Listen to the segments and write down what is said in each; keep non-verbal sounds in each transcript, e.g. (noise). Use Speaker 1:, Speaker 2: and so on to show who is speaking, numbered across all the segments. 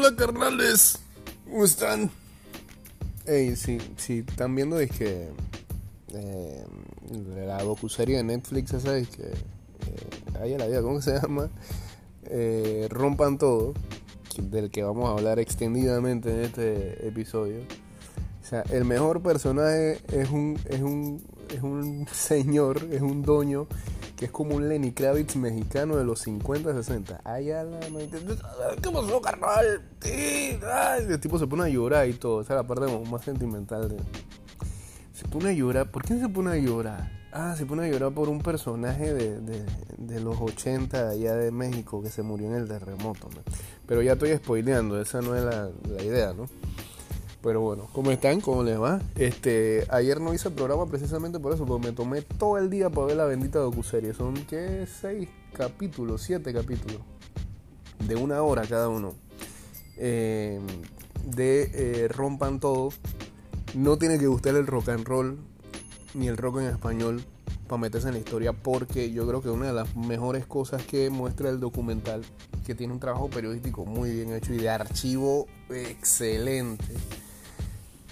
Speaker 1: Hola carnales, ¿cómo están? Hey, si, si están viendo es que eh, la docuserie de Netflix esa es que eh, ahí la vida, ¿cómo se llama? Eh, rompan todo, del que vamos a hablar extendidamente en este episodio. O sea, el mejor personaje es un, es un, es un (laughs) señor, es un doño que es como un Lenny Kravitz mexicano de los 50, 60. Ay, la ¿Qué pasó, carnal? Sí, el tipo se pone a llorar y todo. Esa es la parte más sentimental. Se pone a llorar. ¿Por qué se pone a llorar? Ah, se pone a llorar por un personaje de, de, los 80 allá de México que se murió en el terremoto. Pero ya estoy spoileando, esa no es la, la idea, ¿no? Pero bueno, ¿cómo están? ¿Cómo les va? Este, ayer no hice el programa precisamente por eso, porque me tomé todo el día para ver la bendita docuserie. Son, ¿qué? Seis capítulos, siete capítulos. De una hora cada uno. Eh, de eh, Rompan Todo. No tiene que gustar el rock and roll, ni el rock en español, para meterse en la historia, porque yo creo que una de las mejores cosas que muestra el documental, que tiene un trabajo periodístico muy bien hecho y de archivo excelente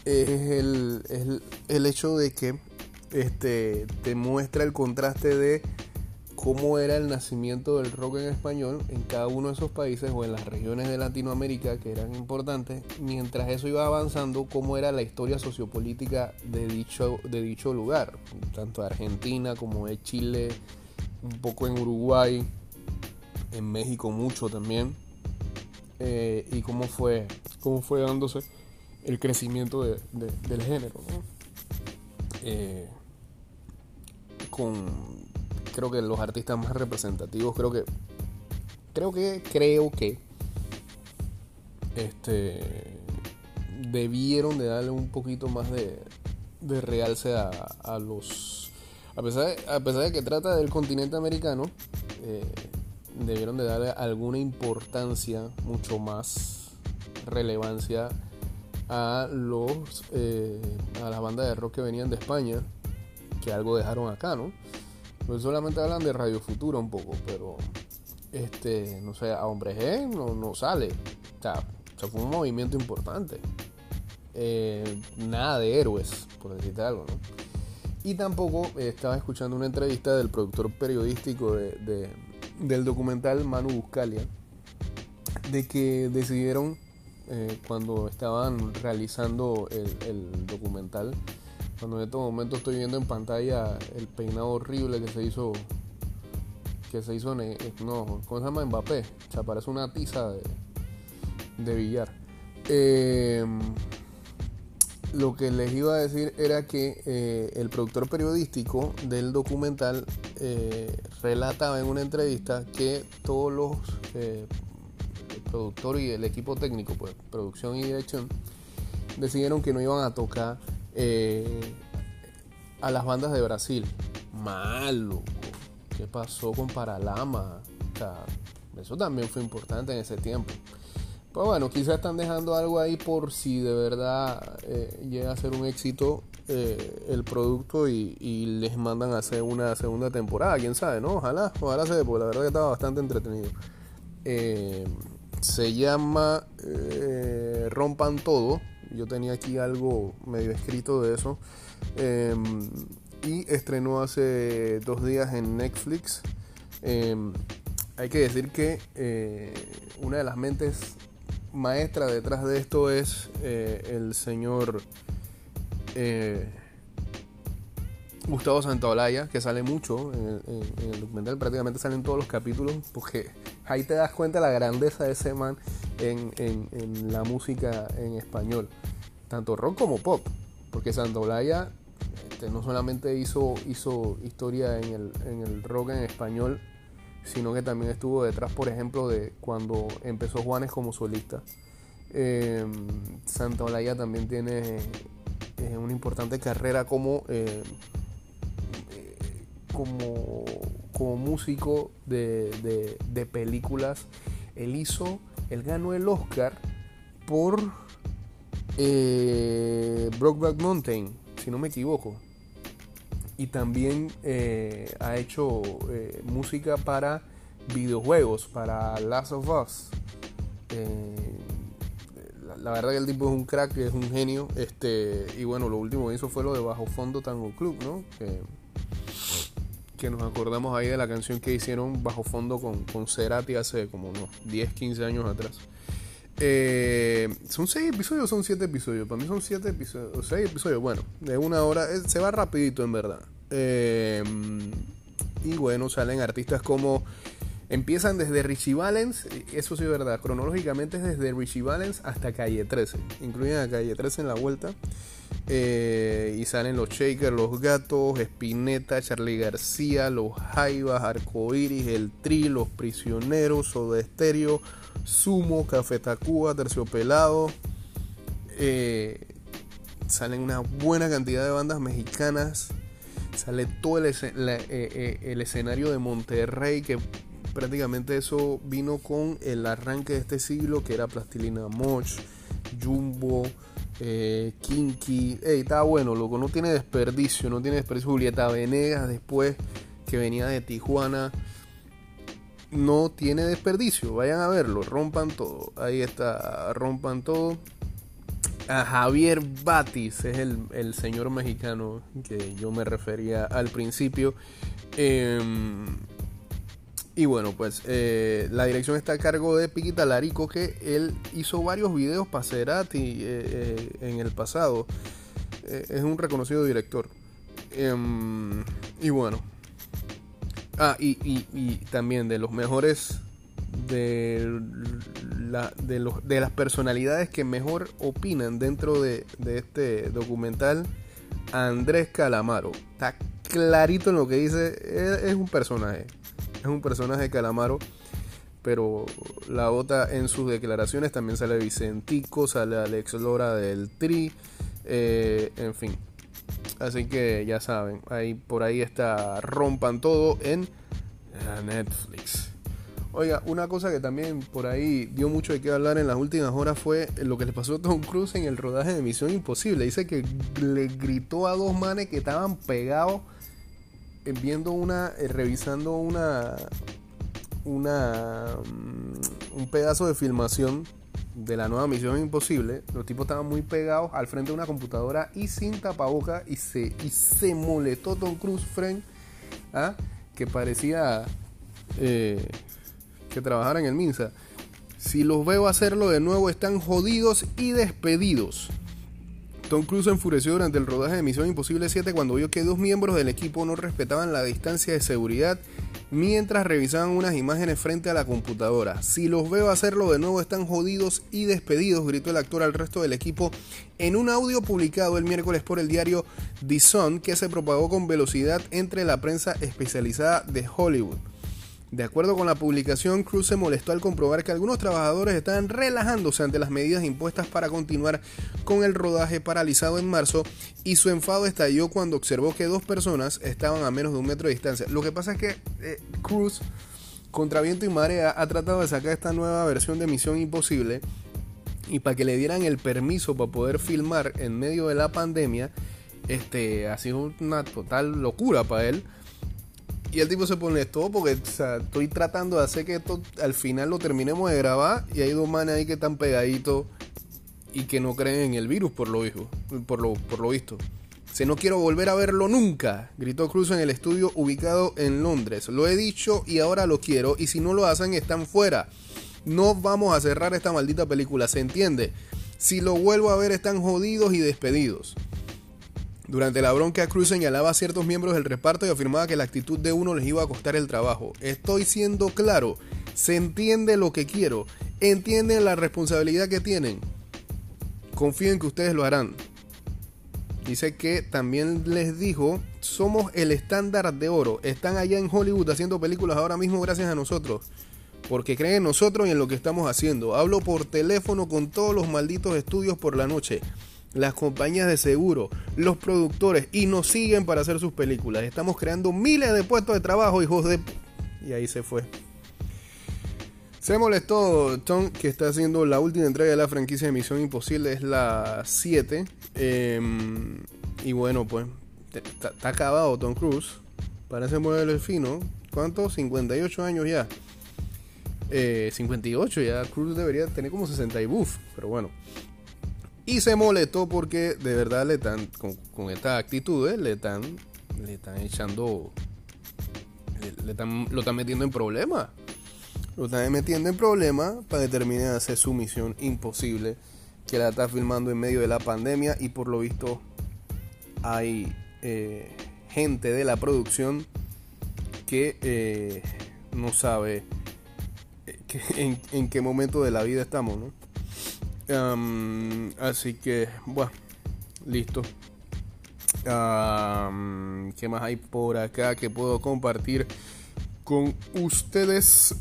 Speaker 1: es el, el, hecho de que este, te muestra el contraste de cómo era el nacimiento del rock en español en cada uno de esos países o en las regiones de Latinoamérica que eran importantes, mientras eso iba avanzando, cómo era la historia sociopolítica de dicho, de dicho lugar, tanto de Argentina como de Chile, un poco en Uruguay, en México mucho también, eh, y cómo fue, cómo fue dándose el crecimiento del género. Eh, con creo que los artistas más representativos, creo que creo que creo que este debieron de darle un poquito más de, de realce a, los a pesar, de, a pesar de que trata del continente americano eh, debieron de darle alguna importancia mucho más relevancia a los eh, a las bandas de rock que venían de España que algo dejaron acá no pues solamente hablan de Radio Futuro un poco pero este no sé a Hombre G no, no sale. O sea, fue un movimiento importante. Eh, nada de héroes por decirte algo no y tampoco estaba escuchando una entrevista del productor periodístico de, del documental Manu Buscalia de que decidieron eh, cuando estaban realizando el, documental. Cuando en estos momentos estoy viendo en pantalla el peinado horrible que se hizo. Que se hizo en. No, ¿cómo se llama? Mbappé. O sea, parece una tiza de, billar. Em, lo que les iba a decir era que eh, el productor periodístico del documental eh, relataba en una entrevista que todos los productor y el equipo técnico, pues producción y dirección, decidieron que no iban a tocar eh, a las bandas de Brasil. Malo. ¿Qué pasó con Paralama? eso también fue importante en ese tiempo. Pues bueno, quizás están dejando algo ahí por si de verdad eh, llega a ser un éxito eh, el producto y, les mandan a hacer una segunda temporada, quién sabe, ¿no? Ojalá, ojalá se dé, porque la verdad que estaba bastante entretenido. Se llama eh, Rompan Todo. Yo tenía aquí algo medio escrito de eso. Em, y estrenó hace dos días en Netflix. Em, hay que decir que eh, una de las mentes maestras detrás de esto es eh, el señor Gustavo Santaolalla, que sale mucho en el, documental, prácticamente salen todos los capítulos, porque ahí te das cuenta la grandeza de ese man en, la música en español, tanto rock como pop, porque Santaolalla este, no solamente hizo, hizo historia en el, en el rock en español, sino que también estuvo detrás, por ejemplo, de cuando empezó Juanes como solista. Eh, Santaolalla también tiene eh, una importante carrera como eh, como, como músico de, películas. Él hizo, él ganó el Oscar por eh, Brokeback Mountain, si no me equivoco. Y también eh, ha hecho eh, música para videojuegos, para Last of Us. la verdad que el tipo es un crack, es un genio. Este, y bueno, lo último que hizo fue lo de Bajo Fondo Tango Club, ¿no? Que nos acordamos ahí de la canción que hicieron Bajo Fondo con, con Cerati hace como unos 10, 15 años atrás. Eh, son 6 episodios o son 7 episodios. Para mí son 7 episodios. 6 episodios. Bueno, de una hora. se va rapidito en verdad. Eh, y bueno, salen artistas como Empiezan desde Richie Valens, eso sí verdad, cronológicamente es desde Richie Valens hasta Calle 13. Incluyen a Calle 13 en la vuelta. Eh, y salen los Shakers, los Gatos, Spinetta, Charlie García, los Jaivas, Arcoiris, El Tri, Los Prisioneros, Soda Estéreo, Sumo, Café Tacuba, Terciopelado. Eh, salen una buena cantidad de bandas mexicanas. Sale todo el, eh, el escenario de Monterrey que prácticamente eso vino con el arranque de este siglo que era Plastilina Moch, Jumbo, eh, Kinky. Ey, está bueno, loco, no tiene desperdicio, no tiene desperdicio. Julieta Venegas después que venía de Tijuana. No tiene desperdicio, vayan a verlo, rompan todo. Ahí está, rompan todo. A Javier Batis es el, señor mexicano que yo me refería al principio. Em, y bueno, pues eh, la dirección está a cargo de Piquita Larico, que él hizo varios videos para Cerati eh, eh, en el pasado. es un reconocido director. Em, y bueno. Ah, y, también de los mejores de, de, los, de las personalidades que mejor opinan dentro de, de este documental, Andrés Calamaro. Está clarito en lo que dice, es un personaje es un personaje calamaro, pero la otra en sus declaraciones también sale Vicentico, sale Alex Lora del Tri, eh, en fin. Así que ya saben, ahí por ahí está Rompan Todo en Netflix. Oiga, una cosa que también por ahí dio mucho de qué hablar en las últimas horas fue lo que le pasó a Tom Cruise en el rodaje de Misión Imposible. Dice que le gritó a dos manes que estaban pegados viendo una, eh, revisando una, una, mm, un pedazo de filmación de la nueva Misión Imposible, los tipos estaban muy pegados al frente de una computadora y sin tapaboca y se, y se molestó Tom Cruise Friend, ¿ah? que parecía eh, que trabajara en el Minsa. Si los veo hacerlo de nuevo están jodidos y despedidos. Tom Cruise enfureció durante el rodaje de Misión Imposible 7 cuando vio que dos miembros del equipo no respetaban la distancia de seguridad mientras revisaban unas imágenes frente a la computadora. Si los veo hacerlo de nuevo están jodidos y despedidos, gritó el actor al resto del equipo en un audio publicado el miércoles por el diario The Sun que se propagó con velocidad entre la prensa especializada de Hollywood. De acuerdo con la publicación, Cruz se molestó al comprobar que algunos trabajadores estaban relajándose ante las medidas impuestas para continuar con el rodaje paralizado en marzo y su enfado estalló cuando observó que dos personas estaban a menos de un metro de distancia. Lo que pasa es que eh, Cruz, contra viento y marea, ha tratado de sacar esta nueva versión de Misión Imposible y para que le dieran el permiso para poder filmar en medio de la pandemia, este, ha sido una total locura para él y el tipo se pone esto porque estoy tratando de hacer que esto al final lo terminemos de grabar y hay dos manes ahí que están pegaditos y que no creen en el virus por lo, por lo, por lo visto. Se no quiero volver a verlo nunca, gritó Cruz en el estudio ubicado en Londres. Lo he dicho y ahora lo quiero y si no lo hacen están fuera. No vamos a cerrar esta maldita película, ¿se entiende? Si lo vuelvo a ver están jodidos y despedidos. Durante la bronca, Cruz señalaba a ciertos miembros del reparto y afirmaba que la actitud de uno les iba a costar el trabajo. Estoy siendo claro, se entiende lo que quiero, entienden la responsabilidad que tienen. Confío en que ustedes lo harán. Dice que también les dijo, somos el estándar de oro. Están allá en Hollywood haciendo películas ahora mismo gracias a nosotros. Porque creen en nosotros y en lo que estamos haciendo. Hablo por teléfono con todos los malditos estudios por la noche las compañías de seguro, los productores y nos siguen para hacer sus películas. Estamos creando miles de puestos de trabajo, hijos de... Y ahí se fue. Se molestó Tom que está haciendo la última entrega de la franquicia de Misión Imposible, es la 7. Em, y bueno, pues está acabado Tom Cruise. Parece modelo fino. ¿Cuánto? 58 años ya. 58 eh, ya. Cruise debería tener como 60 y buff. Pero bueno. Y se molestó porque de verdad le están, con, con estas actitudes, le están, le están echando, le, están, lo están metiendo en problemas. Lo están metiendo en problemas para que termine de hacer su misión imposible que la está filmando en medio de la pandemia y por lo visto hay eh, gente de la producción que eh, no sabe eh, en, qué momento de la vida estamos, ¿no? Así que, bueno, listo. ¿Qué más hay por acá que puedo compartir con ustedes?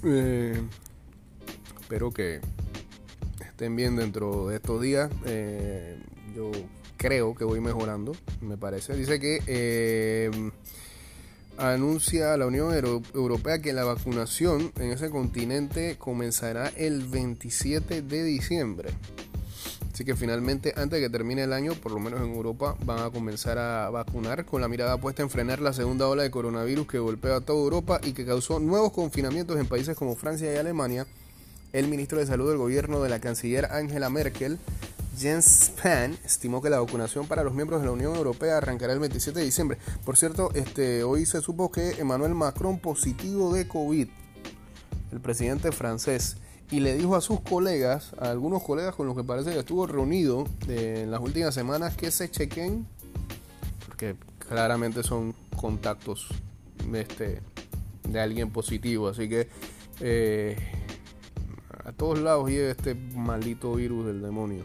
Speaker 1: espero que estén bien dentro de estos días. yo creo que voy mejorando, me parece. Dice que eh, anuncia la Unión Europea que la vacunación en ese continente comenzará el 27 de diciembre. Así que finalmente, antes de que termine el año, por lo menos en Europa, van a comenzar a vacunar con la mirada puesta en frenar la segunda ola de coronavirus que golpea a toda Europa y que causó nuevos confinamientos en países como Francia y Alemania. El ministro de Salud del gobierno de la canciller Angela Merkel Jens Spahn estimó que la vacunación para los miembros de la Unión Europea arrancará el 27 de diciembre. Por cierto, este, hoy se supo que Emmanuel Macron positivo de COVID, el presidente francés, y le dijo a sus colegas, a algunos colegas con los que parece que estuvo reunido en las últimas semanas, que se chequen, porque claramente son contactos este, de alguien positivo. Así que eh, a todos lados llega este maldito virus del demonio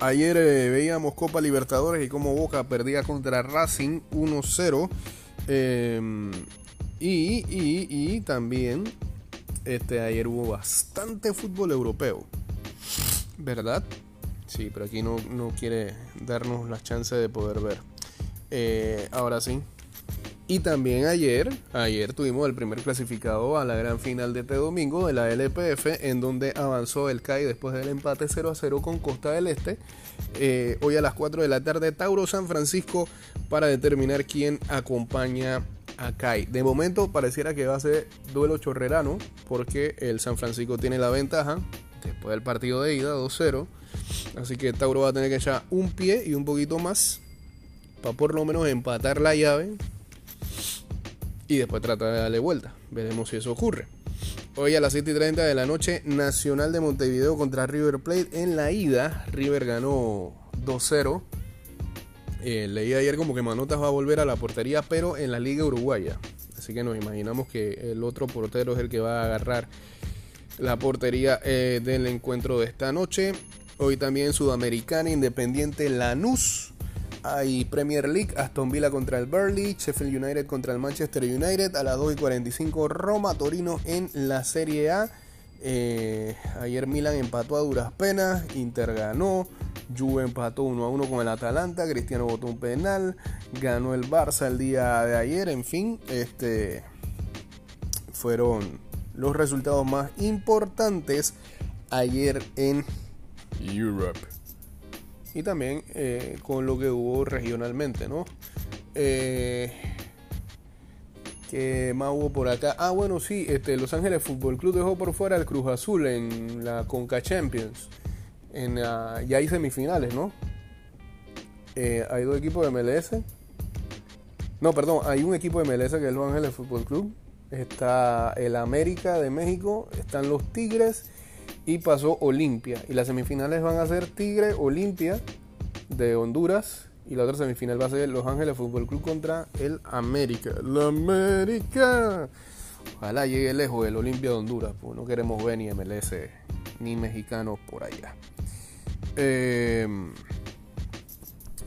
Speaker 1: ayer eh, veíamos Copa Libertadores y cómo Boca perdía contra Racing 1-0. Em, y, también este, ayer hubo bastante fútbol europeo. ¿Verdad? Sí, pero aquí no, no quiere darnos la chance de poder ver. Eh, ahora sí. Y también ayer, ayer tuvimos el primer clasificado a la gran final de este domingo de la LPF, en donde avanzó el CAI después del empate 0 a 0 con Costa del Este. Eh, hoy a las 4 de la tarde, Tauro San Francisco para determinar quién acompaña a CAI. De momento pareciera que va a ser duelo chorrerano, porque el San Francisco tiene la ventaja después del partido de ida 2-0. Así que Tauro va a tener que echar un pie y un poquito más para por lo menos empatar la llave y después trata de darle vuelta. Veremos si eso ocurre. Hoy a las 7 y 30 de la noche, Nacional de Montevideo contra River Plate. En la ida, River ganó 2-0. Eh, leí ayer como que Manotas va a volver a la portería, pero en la Liga Uruguaya. Así que nos imaginamos que el otro portero es el que va a agarrar la portería eh, del encuentro de esta noche. Hoy también Sudamericana Independiente Lanús hay Premier League, Aston Villa contra el Burnley, Sheffield United contra el Manchester United, a las 2 y 45 Roma Torino en la Serie A. Eh, ayer Milan empató a duras penas, Inter ganó, Juve empató 1 a 1 con el Atalanta, Cristiano votó un penal, ganó el Barça el día de ayer, en fin, este fueron los resultados más importantes ayer en Europe y también eh, con lo que hubo regionalmente, ¿no? Eh, ¿Qué más hubo por acá? Ah, bueno, sí, este, Los Ángeles Fútbol Club dejó por fuera el Cruz Azul en la Conca Champions. En, ya hay semifinales, ¿no? Eh, hay dos equipos de MLS. No, perdón, hay un equipo de MLS que es Los Ángeles Fútbol Club. Está el América de México, están los Tigres y pasó Olimpia. Y las semifinales van a ser Tigre Olimpia de Honduras. Y la otra semifinal va a ser Los Ángeles Fútbol Club contra el América. La América. Ojalá llegue lejos el Olimpia de Honduras. Pues no queremos ver ni MLS ni mexicanos por allá. Em,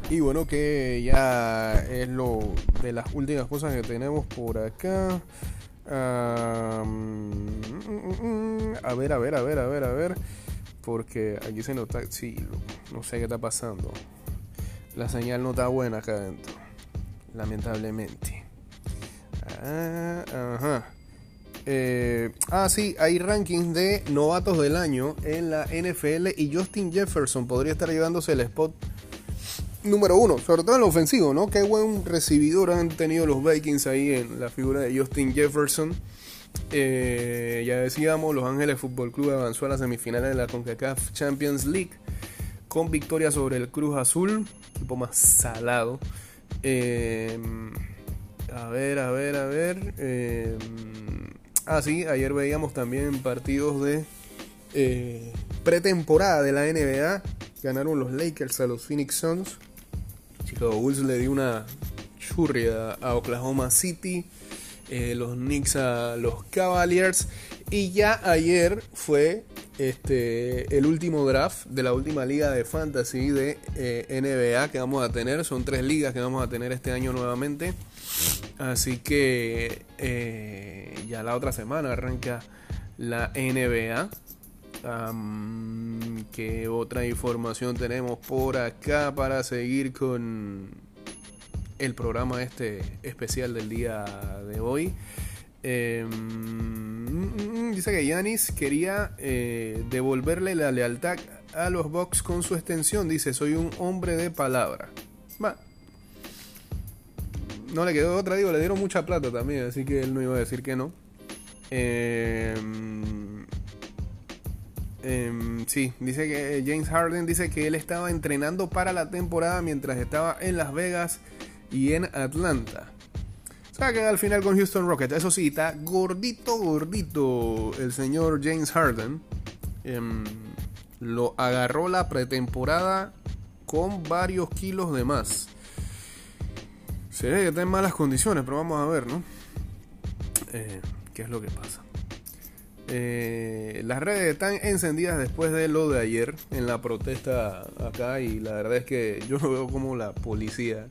Speaker 1: y bueno, que ya es lo de las últimas cosas que tenemos por acá a ver, a ver, a ver, a ver, a ver. Porque aquí se nota, sí, no sé qué está pasando. La señal no está buena acá adentro. Lamentablemente. Ah, ajá. Eh, ah, sí, hay rankings de novatos del año en la NFL y Justin Jefferson podría estar llevándose el spot número uno, sobre todo en lo ofensivo, ¿no? Qué buen recibidor han tenido los Vikings ahí en la figura de Justin Jefferson. Eh, ya decíamos, Los Ángeles Fútbol Club avanzó a las semifinales de la CONCACAF Champions League con victoria sobre el Cruz Azul, equipo más salado. Eh, a ver, a ver, a ver. Eh, ah, sí, ayer veíamos también partidos de pretemporada de la NBA. Ganaron los Lakers a los Phoenix Suns. Chicago Bulls le dio una churria a Oklahoma City. Eh, los Knicks a los Cavaliers. Y ya ayer fue este, el último draft de la última liga de fantasy de eh, NBA que vamos a tener. Son tres ligas que vamos a tener este año nuevamente. Así que eh, ya la otra semana arranca la NBA. ¿Qué otra información tenemos por acá para seguir con el programa este especial del día de hoy. Em, dice que Yanis quería eh, devolverle la lealtad a los Bucks con su extensión. Dice, soy un hombre de palabra. Va. No le quedó otra, digo, le dieron mucha plata también, así que él no iba a decir que no. Em, em, sí, dice que James Harden dice que él estaba entrenando para la temporada mientras estaba en Las Vegas y en Atlanta. O sea que al final con Houston Rockets. Eso sí, está gordito, gordito el señor James Harden. Em, lo agarró la pretemporada con varios kilos de más. Se ve que está en malas condiciones, pero vamos a ver, ¿no? Eh, ¿Qué es lo que pasa? Eh, las redes están encendidas después de lo de ayer en la protesta acá y la verdad es que yo no veo como la policía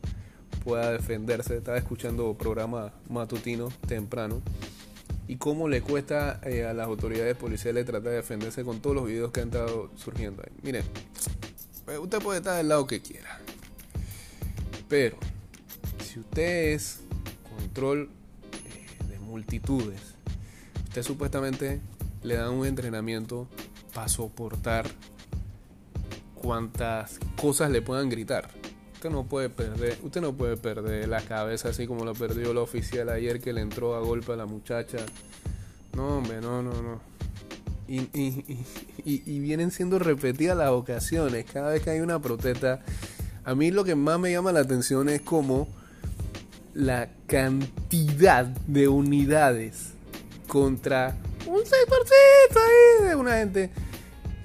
Speaker 1: pueda defenderse. Estaba escuchando programa matutino temprano y cómo le cuesta eh, a las autoridades policiales tratar de defenderse con todos los videos que han estado surgiendo ahí. Miren, pues, usted puede estar del lado que quiera, pero si usted es control eh, de multitudes, usted supuestamente le da un entrenamiento para soportar cuantas cosas le puedan gritar. Usted no puede perder, usted no puede perder la cabeza así como lo perdió el oficial ayer que le entró a golpe a la muchacha. No, hombre, no, no, no. Y, vienen siendo repetidas las ocasiones. Cada vez que hay una protesta, a mí lo que más me llama la atención es como la cantidad de unidades contra un 6% ahí de una gente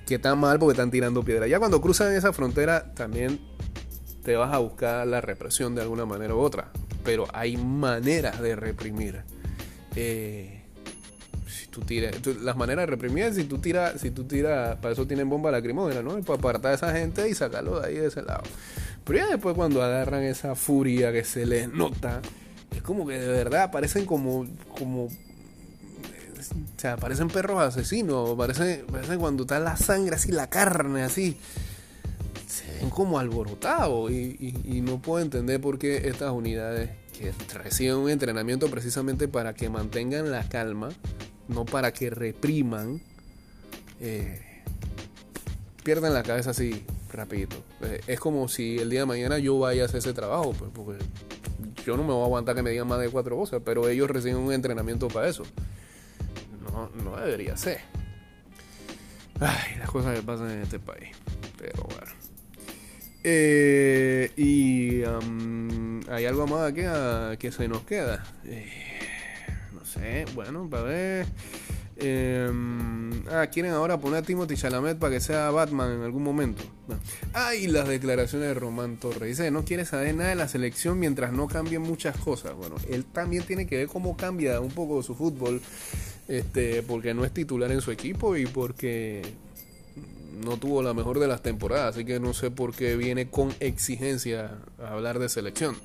Speaker 1: que está mal porque están tirando piedra. Ya cuando cruzan esa frontera también te vas a buscar la represión de alguna manera u otra. Pero hay maneras de reprimir. Eh, si tú tiras, las maneras de reprimir, si tú tiras, si tú tiras, para eso tienen bomba lacrimógena, ¿no? Para apartar a esa gente y sacarlo de ahí de ese lado. Pero ya después cuando agarran esa furia que se les nota, es como que de verdad parecen como, como o sea, parecen perros asesinos, parece, parece cuando está la sangre así, la carne así se ven como alborotados y, no puedo entender por qué estas unidades que reciben un entrenamiento precisamente para que mantengan la calma, no para que repriman, eh, pierdan la cabeza así rapidito. Eh, es como si el día de mañana yo vaya a hacer ese trabajo, pues, porque yo no me voy a aguantar que me digan más de cuatro voces, pero ellos reciben un entrenamiento para eso. No, no debería ser. Ay, las cosas que pasan en este país. Pero bueno. Eh, y hay algo más que, que se nos queda. Eh, no sé, bueno, para ver. Em, ah, quieren ahora poner a Timothy Chalamet para que sea Batman en algún momento. Ah, y las declaraciones de Román Torres. Dice, no quiere saber nada de la selección mientras no cambien muchas cosas. Bueno, él también tiene que ver cómo cambia un poco su fútbol. Este, porque no es titular en su equipo y porque no tuvo la mejor de las temporadas, así que no sé por qué viene con exigencia a hablar de selección.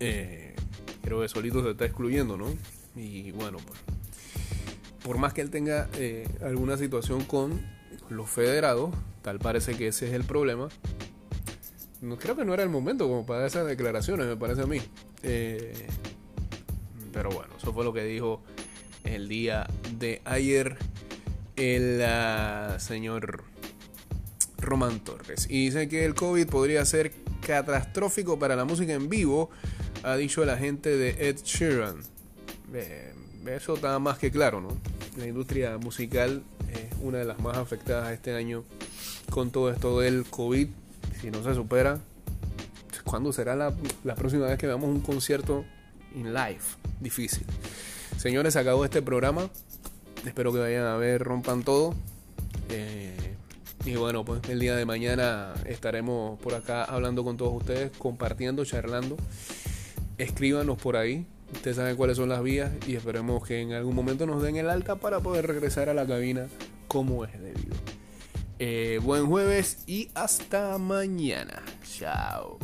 Speaker 1: Eh, creo que solito se está excluyendo, ¿no? Y bueno, pues, por más que él tenga eh, alguna situación con los federados, tal parece que ese es el problema. No, creo que no era el momento como para esas declaraciones, me parece a mí. Eh, pero bueno, eso fue lo que dijo el día de ayer el ah, señor Román Torres. Y dice que el COVID podría ser catastrófico para la música en vivo, ha dicho el agente de Ed Sheeran. eso está más que claro, ¿no? La industria musical es una de las más afectadas este año con todo esto del COVID. Si no se supera, ¿cuándo será la, la próxima vez que veamos un concierto in live? Difícil. Señores, acabó este programa. Espero que vayan a ver, rompan todo. Eh, y bueno, pues el día de mañana estaremos por acá hablando con todos ustedes, compartiendo, charlando. Escríbanos por ahí. Ustedes saben cuáles son las vías y esperemos que en algún momento nos den el alta para poder regresar a la cabina como es debido. Eh, buen jueves y hasta mañana. Chao.